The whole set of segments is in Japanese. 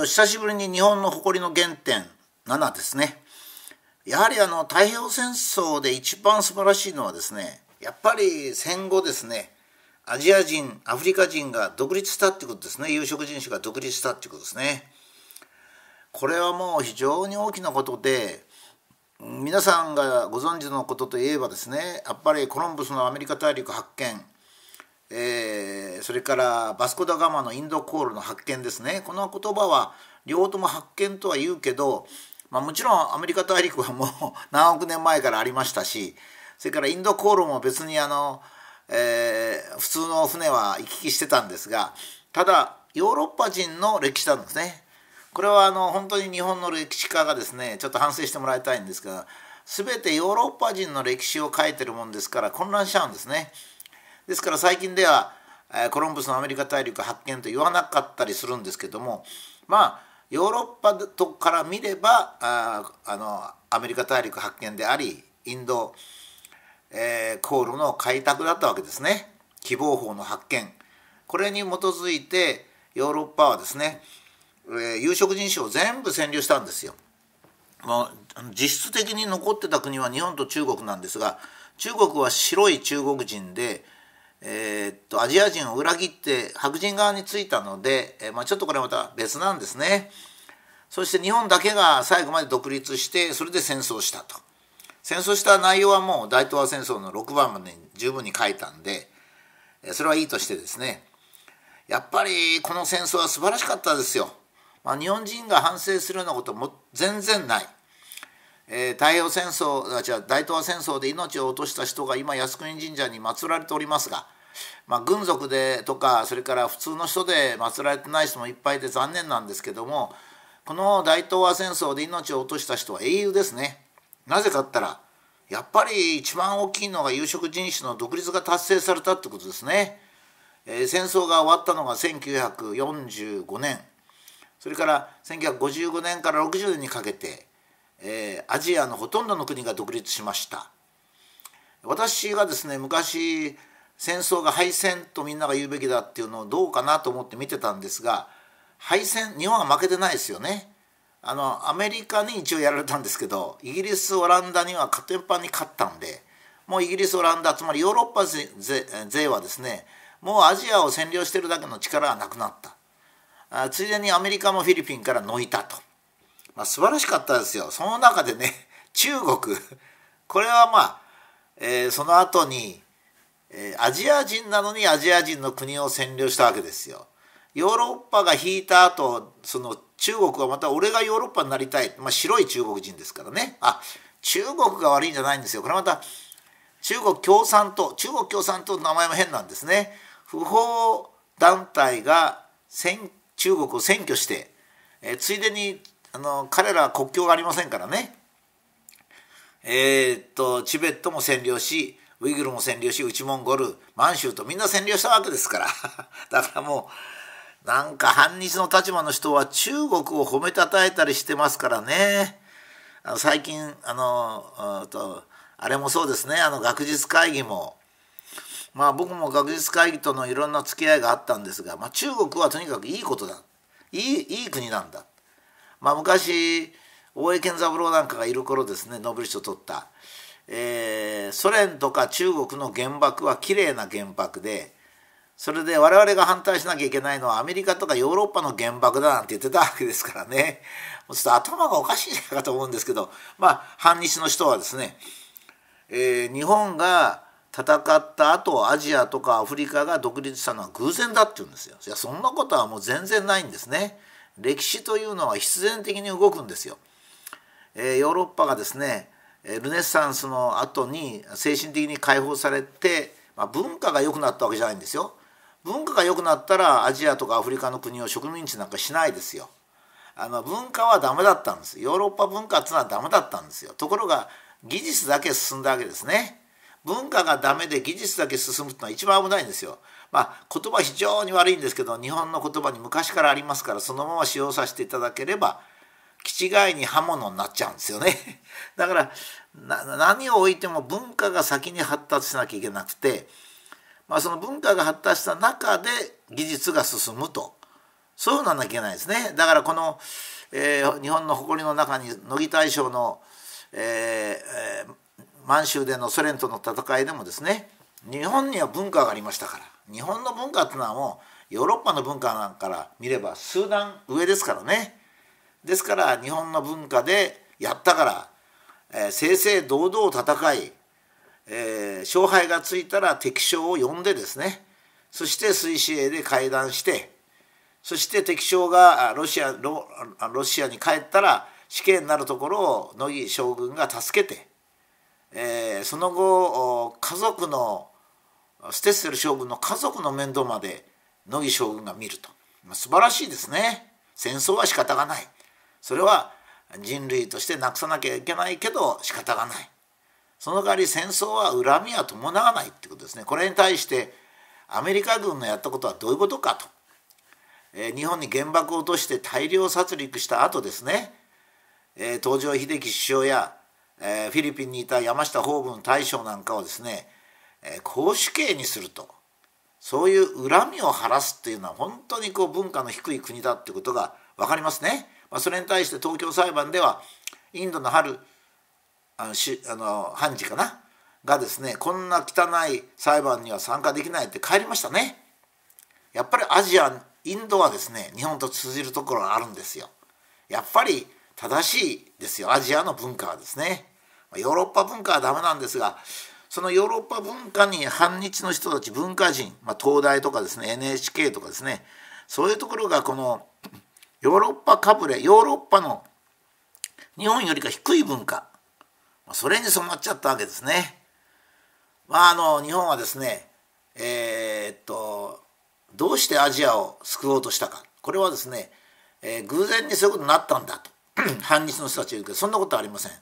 と久しぶりに日本の誇りの原点7ですね。やはりあの太平洋戦争で一番素晴らしいのはですねやっぱり戦後ですねアジア人アフリカ人が独立したってことですね。有色人種が独立したってことですね。これはもう非常に大きなことで皆さんがご存知のことといえばですねやっぱりコロンブスのアメリカ大陸発見、えー、それからバスコ・ダ・ガマのインド航路の発見ですねこの言葉は両方とも発見とは言うけど、まあ、もちろんアメリカ大陸はもう 何億年前からありましたしそれからインド航路も別にあの、えー、普通の船は行き来してたんですがただヨーロッパ人の歴史なんですね。これはあの本当に日本の歴史家がですねちょっと反省してもらいたいんですが全てヨーロッパ人の歴史を書いてるもんですから混乱しちゃうんですね。ですから最近ではコロンブスのアメリカ大陸発見と言わなかったりするんですけどもまあヨーロッパとから見ればああのアメリカ大陸発見でありインド、えー、航路の開拓だったわけですね希望法の発見これに基づいてヨーロッパはですねえー、有色人種を全部占領したんですよ。まあ、実質的に残ってた国は日本と中国なんですが中国は白い中国人で、えー、っとアジア人を裏切って白人側についたので、えー、まあ、ちょっとこれまた別なんですね。そして日本だけが最後まで独立してそれで戦争したと。戦争した内容はもう大東亜戦争の6番までに十分に書いたんでそれはいいとしてですねやっぱりこの戦争は素晴らしかったですよ。まあ、日本人が反省するようなことも全然ない。えー、太平洋戦争あ違う大東亜戦争で命を落とした人が今靖国神社に祀られておりますが、まあ、軍属でとかそれから普通の人で祀られてない人もいっぱいで残念なんですけどもこの大東亜戦争で命を落とした人は英雄ですね。なぜかったらやっぱり一番大きいのが有色人種の独立が達成されたってことですね。えー、戦争が終わったのが1945年それから1955年から60年にかけて、えー、アジアのほとんどの国が独立しました私がですね昔戦争が敗戦とみんなが言うべきだっていうのをどうかなと思って見てたんですが敗戦日本は負けてないですよね。あのアメリカに一応やられたんですけどイギリスオランダにはカテンパンに勝ったんでもうイギリスオランダつまりヨーロッパ勢はですねもうアジアを占領してるだけの力がなくなった。あついでにアメリカもフィリピンから抜いたと、まあ、素晴らしかったですよ。その中でね中国。これはまあ、えー、その後に、え、アジア人なのにアジア人の国を占領したわけですよ。ヨーロッパが引いた後その中国はまた俺がヨーロッパになりたい、まあ、白い中国人ですからね。あ中国が悪いんじゃないんですよ。これまた中国共産党中国共産党の名前も変なんですね。不法団体が中国を占拠して、えー、ついでにあの彼らは国境がありませんからね。えー、っとチベットも占領しウイグルも占領し内モンゴル満州とみんな占領したわけですから。だからもうなんか反日の立場の人は中国を褒めたたえたりしてますからね。あの最近あのとあれもそうですね。あの学術会議も。まあ僕も学術会議とのいろんな付き合いがあったんですが、まあ、中国はとにかくいいことだ。いいいい国なんだ。まあ、昔大江健三郎なんかがいる頃ですねノーベル賞取った、えー、ソ連とか中国の原爆はきれいな原爆でそれで我々が反対しなきゃいけないのはアメリカとかヨーロッパの原爆だなんて言ってたわけですからねもうちょっと頭がおかしいんじゃないかと思うんですけどまあ反日の人はですね、えー、日本が戦った後アジアとかアフリカが独立したのは偶然だって言うんですよ。いやそんなことはもう全然ないんですね。歴史というのは必然的に動くんですよ。えー、ヨーロッパがですねルネサンスの後に精神的に解放されて、まあ、文化が良くなったわけじゃないんですよ。文化が良くなったらアジアとかアフリカの国を植民地なんかしないですよ。あの文化はダメだったんです。ヨーロッパ文化っていうのはダメだったんですよ。ところが技術だけ進んだわけですね。文化がダメで技術だけ進むっていうのは一番危ないんですよ。まあ言葉非常に悪いんですけど日本の言葉に昔からありますからそのまま使用させていただければ気違いに刃物になっちゃうんですよね。だから何を置いても文化が先に発達しなきゃいけなくて、まあ、その文化が発達した中で技術が進むと。そういうふうなんなきゃいけないですね。だからこの、えー、日本の誇りの中に乃木大将の、えーえー、満州でのソ連との戦いでもですね日本には文化がありましたから。日本の文化っていうのはもうヨーロッパの文化なんかから見れば数段上ですからね。ですから日本の文化でやったから、えー、正々堂々戦い、えー、勝敗がついたら敵将を呼んでですねそして水死営で会談してそして敵将がロシアロシアに帰ったら死刑になるところを乃木将軍が助けて、えー、その後家族のステッセル将軍の家族の面倒まで乃木将軍が見ると、ま、素晴らしいですね。戦争は仕方がない。それは人類としてなくさなきゃいけないけど仕方がない。その代わり戦争は恨みは伴わないってことですね。これに対してアメリカ軍のやったことはどういうことかと。え日本に原爆を落として大量殺戮した後ですね、え東条英機首相や、えフィリピンにいた山下法文大将なんかをですね、え公主刑にすると。そういう恨みを晴らすっていうのは本当にこう文化の低い国だってことが分かりますね。まあ、それに対して東京裁判ではインドの春あのしあの判事かな？がですねこんな汚い裁判には参加できないって帰りましたね。やっぱりアジアインドはですね日本と通じるところがあるんですよ。やっぱり正しいですよアジアの文化はですね。ヨーロッパ文化はダメなんですがそのヨーロッパ文化に反日の人たち文化人、まあ、東大とかですね NHK とかですねそういうところがこのヨーロッパかぶれヨーロッパの日本よりか低い文化それに染まっちゃったわけですね。まああの日本はですねえー、っとどうしてアジアを救おうとしたかこれはですね、えー、偶然にそういうことになったんだと 反日の人たちが言うけどそんなことはありません。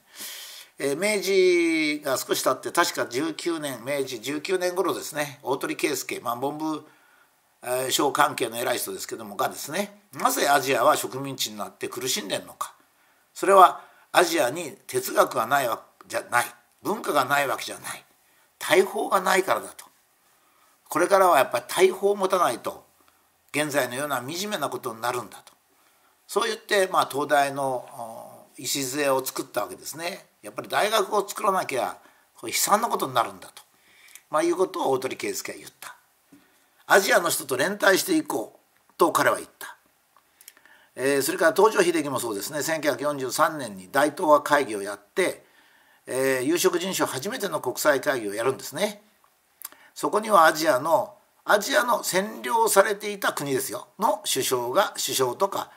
えー、明治が少し経って確か19年明治19年頃ですね大鳥圭介、まあ、文部省関係の偉い人ですけどもがですねなぜアジアは植民地になって苦しんでるのか。それはアジアに哲学がないわけじゃない。文化がないわけじゃない。大砲がないからだと。これからはやっぱり大砲を持たないと現在のような惨めなことになるんだと。そう言って、まあ、東大の礎を作ったわけですね。やっぱり大学を作らなきゃこれ悲惨なことになるんだと、まあ、いうことを大鳥圭介は言った。アジアの人と連帯していこうと彼は言った、えー、それから東條英機もそうですね。1943年に大東亜会議をやって、えー、有色人種初めての国際会議をやるんですね。そこにはアジアのアジアの占領されていた国ですよ。の首相が首相とか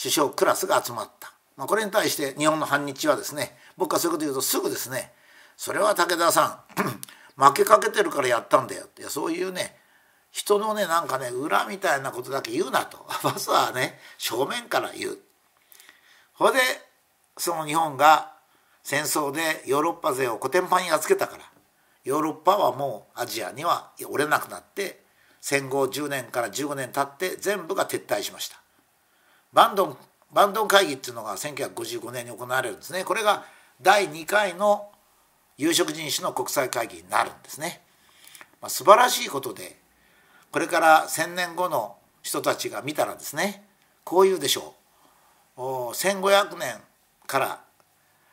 首相クラスが集まった、まあ、これに対して日本の反日はですね僕はそういうこと言うとすぐですねそれは武田さん 負けかけてるからやったんだよ。ってそういうね人のねなんかね裏みたいなことだけ言うなと。まずはね正面から言う。それでその日本が戦争でヨーロッパ勢をコテンパンにやっつけたから。ヨーロッパはもうアジアには折れなくなって戦後10年から15年経って全部が撤退しました。バンドンバンドン会議っていうのが1955年に行われるんですね。これが第2回の有色人種の国際会議になるんですね、まあ、素晴らしいことでこれから1,000年後の人たちが見たらですねこう言うでしょう。1500年から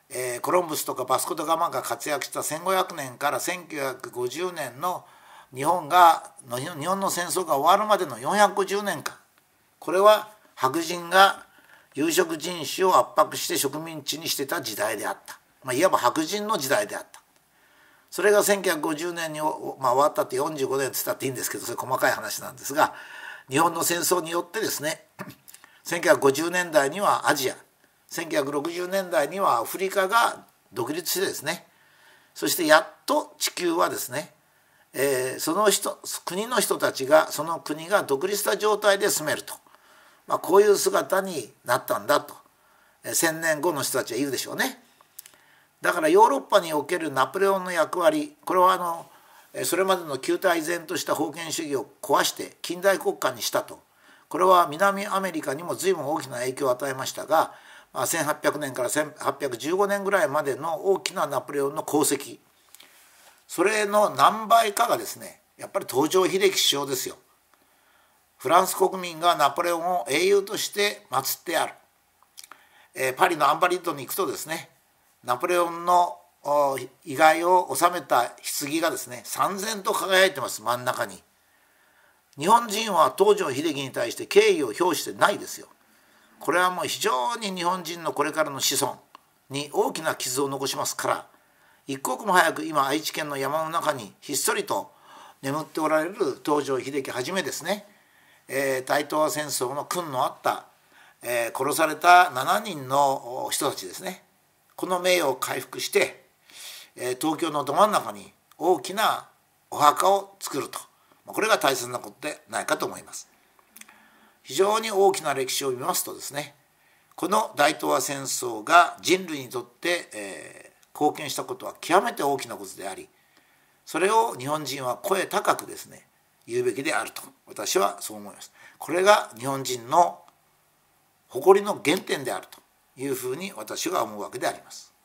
えー、コロンブスとかバスコ・ド・ガマンが活躍した1500年から1950年の日本が日本の戦争が終わるまでの450年間。これは白人が有色人種を圧迫して植民地にしてた時代であった、まあ、いわば白人の時代であった。それが1950年に、まあ、終わったって45年っつったっていいんですけどそれ細かい話なんですが日本の戦争によってですね 1950年代にはアジア1960年代にはアフリカが独立してですねそしてやっと地球はですね、えー、その人国の人たちがその国が独立した状態で住めると、まあ、こういう姿になったんだと、え、1,000年後の人たちは言うでしょうね。だからヨーロッパにおけるナポレオンの役割これはあのそれまでの旧態依然とした封建主義を壊して近代国家にしたと。これは南アメリカにも随分大きな影響を与えましたが1800年から1815年ぐらいまでの大きなナポレオンの功績。それの何倍かがですねやっぱり東条英機首相ですよ。フランス国民がナポレオンを英雄として祀ってある、え、パリのアンバリッドに行くとですねナポレオンの遺骸を収めた棺がですね三千と輝いてます真ん中に。日本人は東条英機に対して敬意を表してないですよ。これはもう非常に日本人のこれからの子孫に大きな傷を残しますから一刻も早く今愛知県の山の中にひっそりと眠っておられる東条英機はじめですね、えー、大東亜戦争の訓のあった、えー、殺された7人の人たちですね。この名誉を回復して、え、東京のど真ん中に大きなお墓を作るとこれが大切なことでないかと思います。非常に大きな歴史を見ますとですねこの大東亜戦争が人類にとって、えー、貢献したことは極めて大きなことでありそれを日本人は声高くですね言うべきであると私はそう思います。これが日本人の誇りの原点であるというふうに私は思うわけであります。